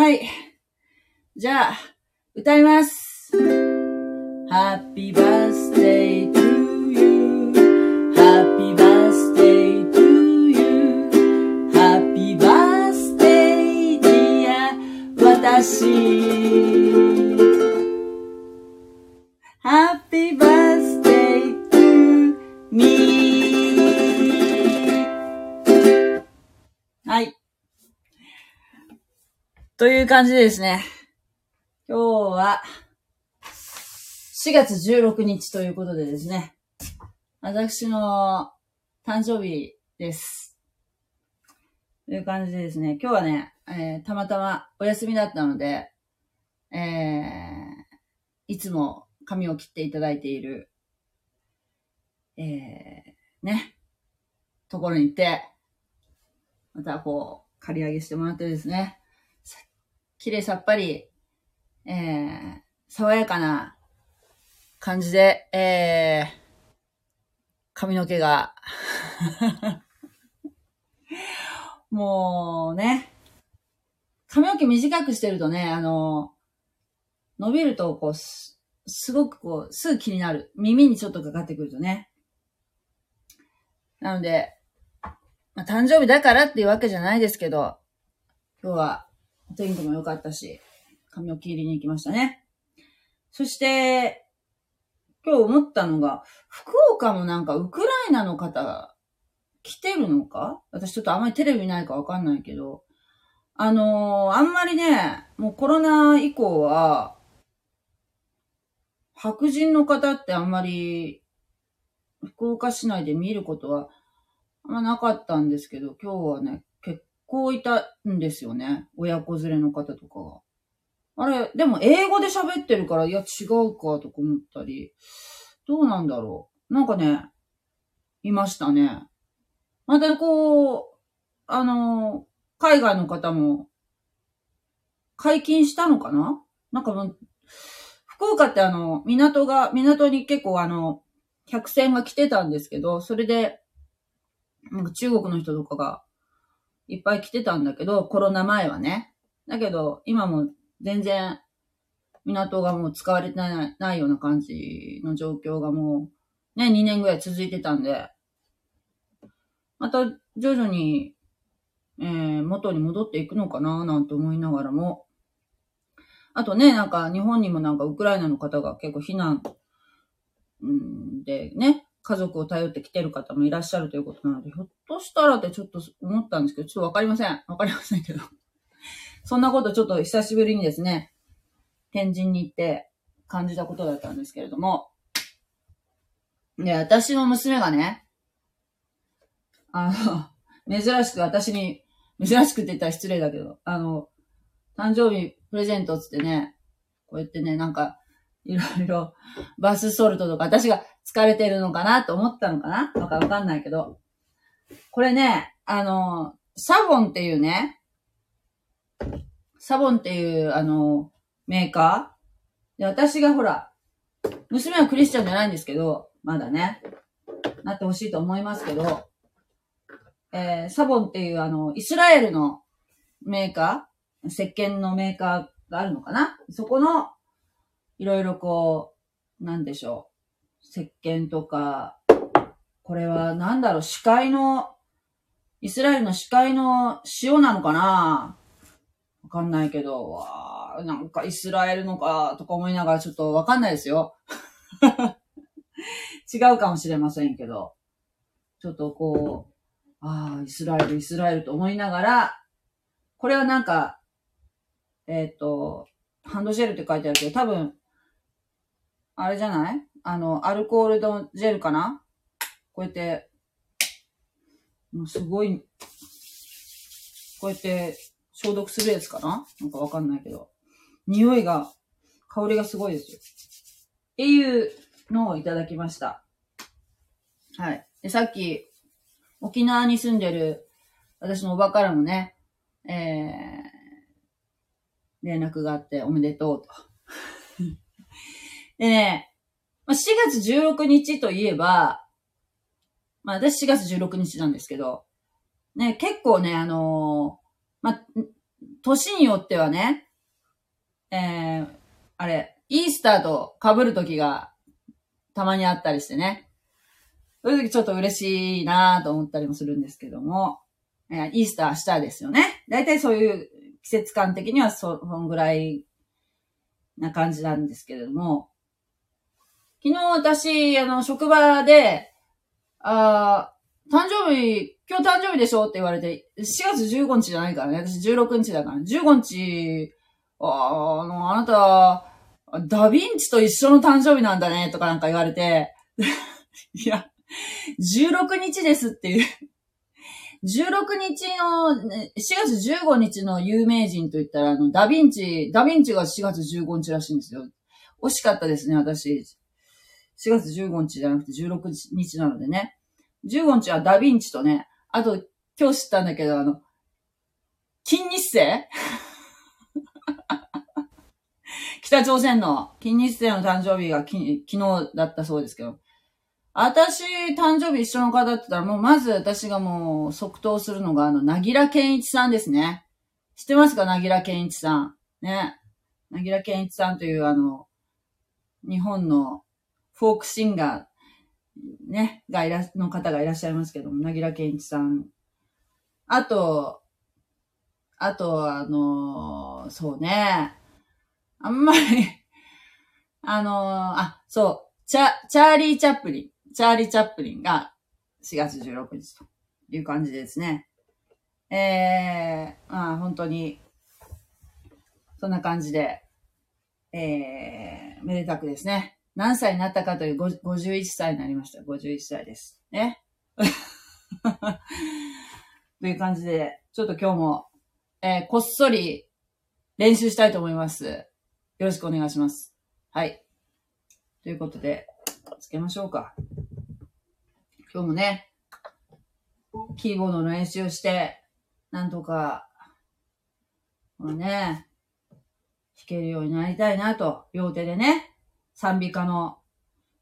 はい。じゃあ、歌います。Happy birthday to you. Happy birthday to you. Happy birthday dear 私。という感じでですね。今日は、4月16日ということでですね。私の誕生日です。という感じでですね。今日はね、えーたまたまお休みだったので、えーいつも髪を切っていただいている、えーね、ところに行って、またこう、刈り上げしてもらってですね、綺麗さっぱり、えー、爽やかな感じで、えー、髪の毛が、もうね、髪の毛短くしてるとね、あの、伸びると、こう、す、すごくこう、すぐ気になる。耳にちょっとかかってくるとね。なので、まあ、誕生日だからっていうわけじゃないですけど、今日は天気も良かったし、髪を切りに行きましたね。そして、今日思ったのが、福岡もなんかウクライナの方来てるのか？私ちょっとあんまりテレビないかわかんないけど、あのーあんまりね、もうコロナ以降は、白人の方ってあんまり、福岡市内で見ることは、あんまなかったんですけど、今日はね、構いたんですよね。親子連れの方とかが。あれ、でも英語で喋ってるから、いや違うかとか思ったり、どうなんだろう。なんかね、いましたね。またこう、あの、海外の方も、解禁したのかな？なんかもう、福岡ってあの、港が、港に結構あの、客船が来てたんですけど、それで、なんか中国の人とかがいっぱい来てたんだけど、コロナ前はね。だけど、今も全然、港がもう使われてないないような感じの状況がもう、ね、2年ぐらい続いてたんで、また徐々に、えー、元に戻っていくのかななんて思いながらも、あとね、なんか日本にもなんかウクライナの方が結構避難、うんでね、家族を頼って来てる方もいらっしゃるということなので、ひょっとしたらってちょっと思ったんですけど、ちょっとわかりません。わかりませんけど。そんなことちょっと久しぶりにですね、天神に行って感じたことだったんですけれども、で、私の娘がね、あの、珍しく私に、珍しくって言ったら失礼だけど、あの、誕生日プレゼントつってね、こうやってね、なんか、いろいろ、バスソルトとか、私が疲れてるのかなと思ったのかな？わかかんないけど。これね、あの、サボンっていうね、サボンっていう、あの、メーカー？で、私がほら、娘はクリスチャンじゃないんですけど、まだね、なってほしいと思いますけど、えー、サボンっていうあの、イスラエルのメーカー、石鹸のメーカーがあるのかな？そこの、いろいろこう、なんでしょう。石鹸とか、これはなんだろう、視界の、イスラエルの視界の塩なのかな？わかんないけど、わーなんかイスラエルのか、とか思いながらちょっとわかんないですよ。違うかもしれませんけど、ちょっとこう、ああ、イスラエル、イスラエルと思いながら、これはなんか、えっ、と、ハンドジェルって書いてあるけど、多分、あれじゃない？あの、アルコールのジェルかな？こうやって、もうすごい、こうやって消毒するやつかな？なんかわかんないけど。匂いが、香りがすごいですよ。っていうのをいただきました。はい。で、さっき、沖縄に住んでる私のおばからもね、えー、連絡があっておめでとうと。でね、まあ、4月16日といえば、まあ私4月16日なんですけど、ね、結構ね、あのーまあ、年によってはね、えー、あれ、イースターと被る時がたまにあったりしてね。そういう時ちょっと嬉しいなと思ったりもするんですけども、えー、イースター明日ですよね。だいたいそういう季節感的にはそ、そんぐらいな感じなんですけれども、昨日私、あの、職場で、あ誕生日、今日誕生日でしょって言われて、4月15日じゃないからね。私16日だから。15日、ああの、あなた、ダヴィンチと一緒の誕生日なんだね、とかなんか言われて、いや、16日ですっていう16日の、4月15日の有名人と言ったら、あの、ダヴィンチ、ダヴィンチが4月15日らしいんですよ。惜しかったですね、私。4月15日じゃなくて16日なのでね。15日はダヴィンチとね、あと、今日知ったんだけど、あの、金日成？北朝鮮の金日成の誕生日がき昨日だったそうですけど、私、誕生日一緒の方だったら、もうまず私がもう即答するのが、あの、なぎらけんいちさんですね。知ってますか？なぎらけんいちさん。ね。なぎらけんいちさんというあの、日本のフォークシンガー、ね、がいら、の方がいらっしゃいますけども、なぎらけんちさん。あと、あと、あのー、そうね。あんまり あのー、あ、そう、チャ、チャーリー・チャップリン。チャーリー・チャップリンが4月16日という感じですね。えー、まあ本当に、そんな感じで、えー、めでたくですね。何歳になったかという51歳になりました。51歳です。ね。という感じで、ちょっと今日も、えー、こっそり練習したいと思います。よろしくお願いします。はい。ということで、つけましょうか。今日もね、キーボードの練習して、なんとか、まあね、弾けるようになりたいなと、両手でね、賛美歌の。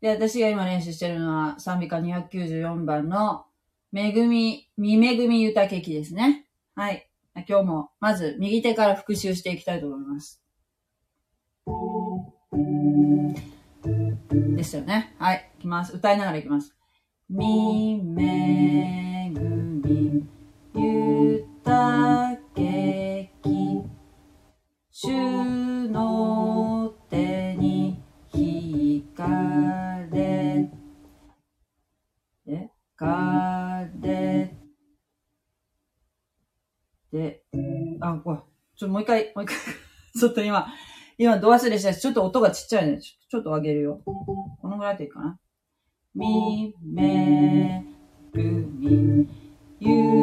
で、私が今練習してるのは、賛美歌294番の、めぐみ、みめぐみゆたけきですね。はい。今日も、まず、右手から復習していきたいと思います。ですよね。はい。いきます。歌いながらいきます。みめぐみゆたけき主のちょっともう一回、もう一回 ちょっと今、今、ド忘れしたし、ちょっと音がちっちゃいね。ちょっと上げるよ。このぐらいでいいかな。みめぐみゆ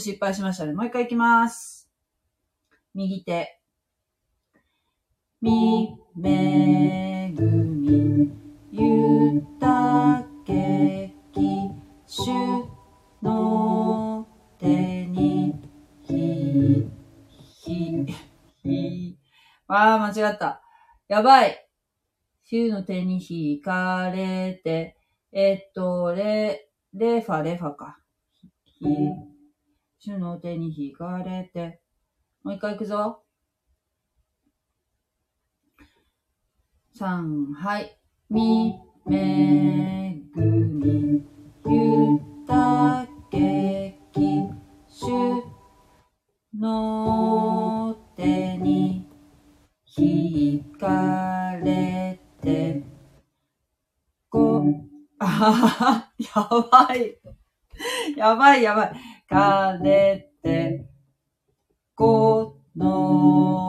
と失敗しましたね。もう一回いきます。右手。みめぐみゆたけきしゅの手にひひひああ、間違った。やばい。しゅの手にひかれて、えっと、レ、レファレファか。ひ、しゅの手にひかれて。もう一回いくぞ。三、はい。み、め、ぐみ、ゆたけき、しゅ、の手に、ひかれて、こ、あはは、やばい。やばいやばい。かれて、この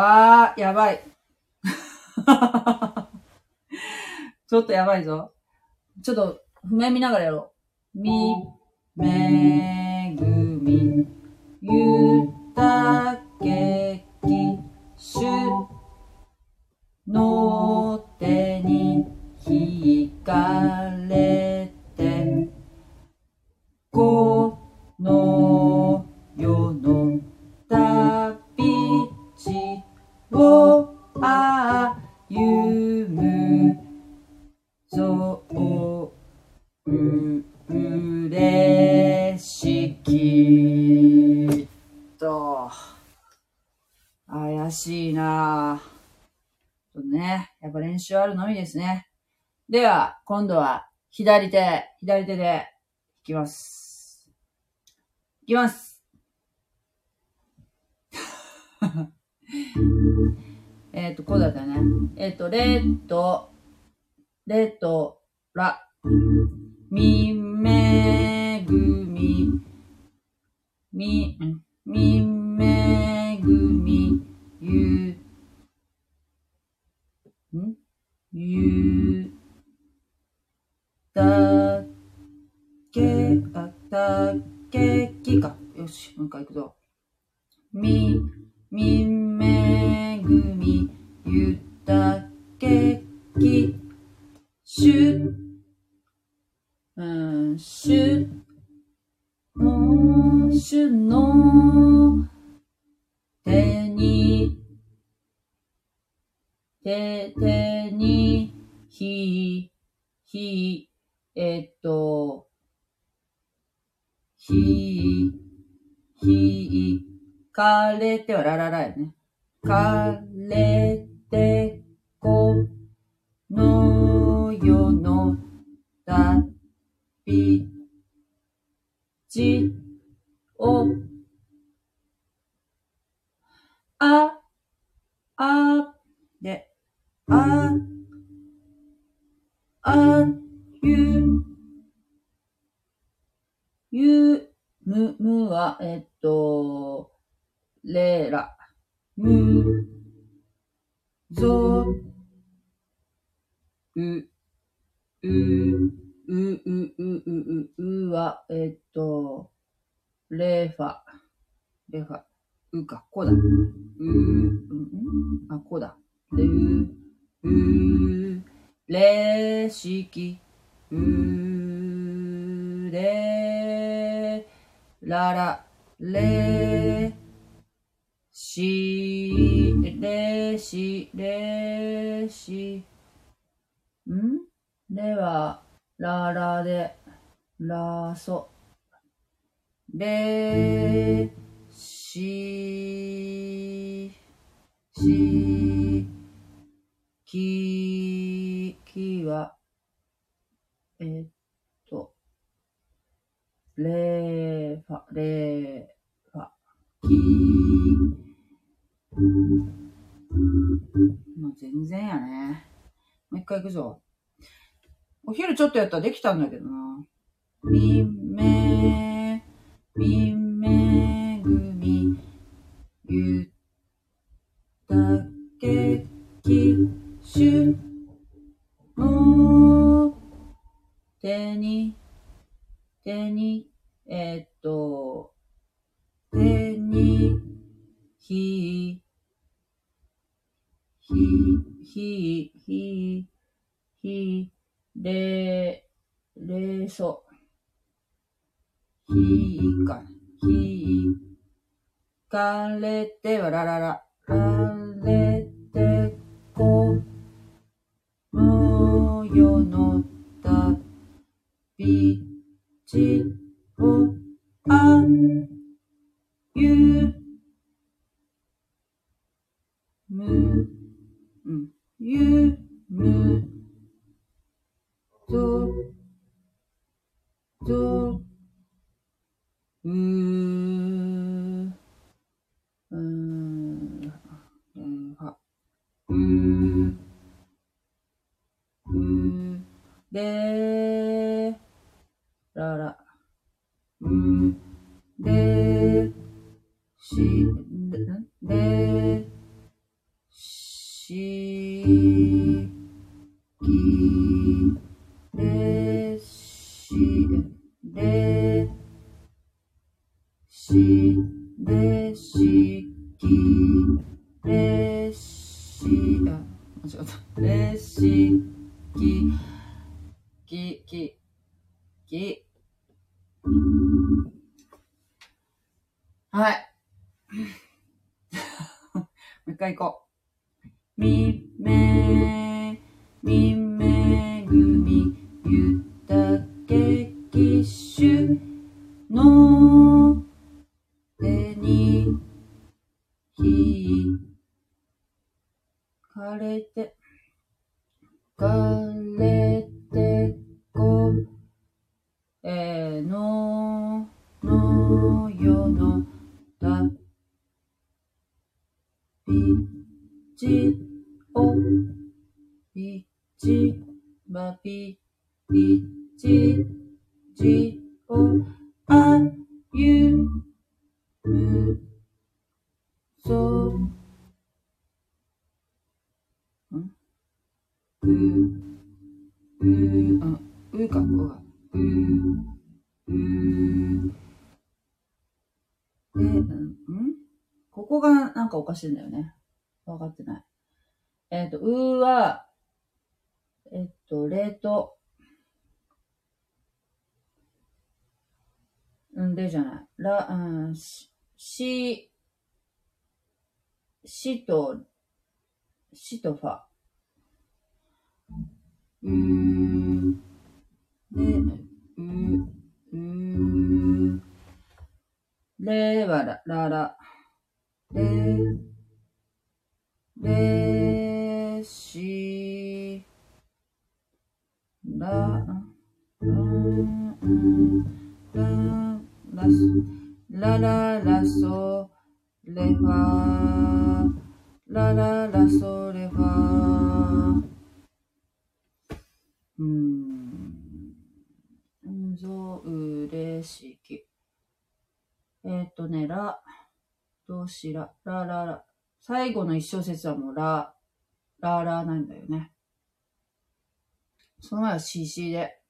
あー、やばい。ちょっとやばいぞ。ちょっと、譜面見ながらやろう。み、めぐみ、ゆたけき、しゅ、の手に引か怪しいなぁ。とね、やっぱ練習あるのみですね。では、今度は左手、左手で弾きます。いきます。えっと、こうだったね。えっ、ー、と、レと、レと、ラ。みめぐみ。み、みめぐみ。ゆんゆたけ、あ、たけきか。よし、もう一回いくぞ。み、みめぐみ、ゆたけき、しゅ、うん、しゅ、も、しゅの、て、てに、ひ、ひ、えっと、ひ、ひ、かれてはらららやね。かう、うは、えっと、レファ、レファ、うか、こうだ。う、うん、あ、こうだ。る、う、れしき、う、れ、らら、れ、し、れし、れし、ん？れは、ららで、らそ、れ、し、し、き、きは、え、っと、れファ、れファ、き、もう全然やね。もう一回行くぞ。お昼ちょっとやったらできたんだけどな。みめ、みめぐみ、ゆたけき、しゅの手に、手に、えー、っと、手に、ひ、ひ、ひ、ひ、ひ、れ、れそ、ひか、ひ、かれてはららら、られてこ、無世の旅ちをあん、ゆ、む、うん、ゆ、し、かれて、かれてこ、えーの、のよの、た、び、ち、お、び、ち、ば、び、び、ち、じ、お、あ、ゆ、む、そ、んう、う、あ、うか、うが、う、う、で、ん。ここがなん。かおかしいん。だよね。わかってない。えっ、と、うは、えっ、と、冷凍。うん。でじゃない。ら、うん、し、し、しと、しとファ。うー、で、う、うー、れはら、らら、れ、れ、し、ら、うん、うん、ら、らす、らららそ、れファ、らららそ、れファ、うん、ん。ぞ、うれしき。えーっとね、ら、動詞ら、ららら。最後の一小節はもうら、ららなん。だよね。その前は CC で。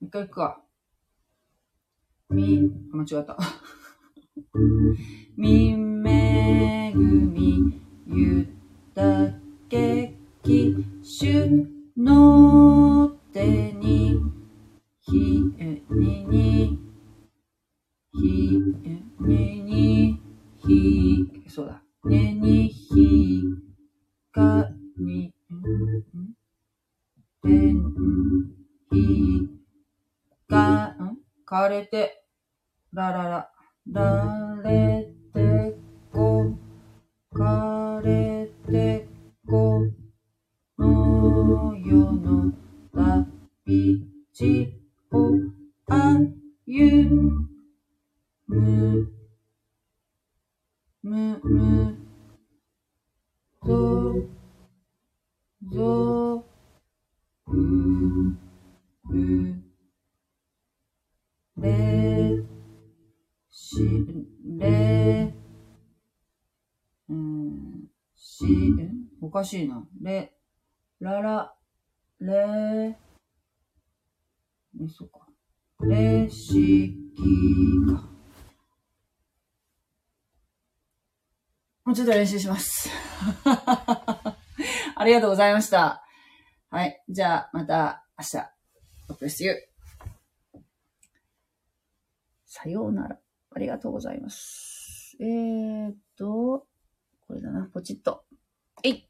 一回行くか。み、間違った。みめぐみ、ゆったけきしゅのてに、ひ、え、にに、ひ、え、にに、ひ、そうだ。ねに、ひ、か、に、んてん、ひ、か、んかれて、ららら、らのよのたびちおあゆむむむぞぞううれしれうん。しおかしいなれらられねそうかれしきかもうちょっと練習します。ありがとうございました。はい。じゃあ、また明日、おプレスユー。さようなら。ありがとうございます。えーっと、これだな、ポチッと。えい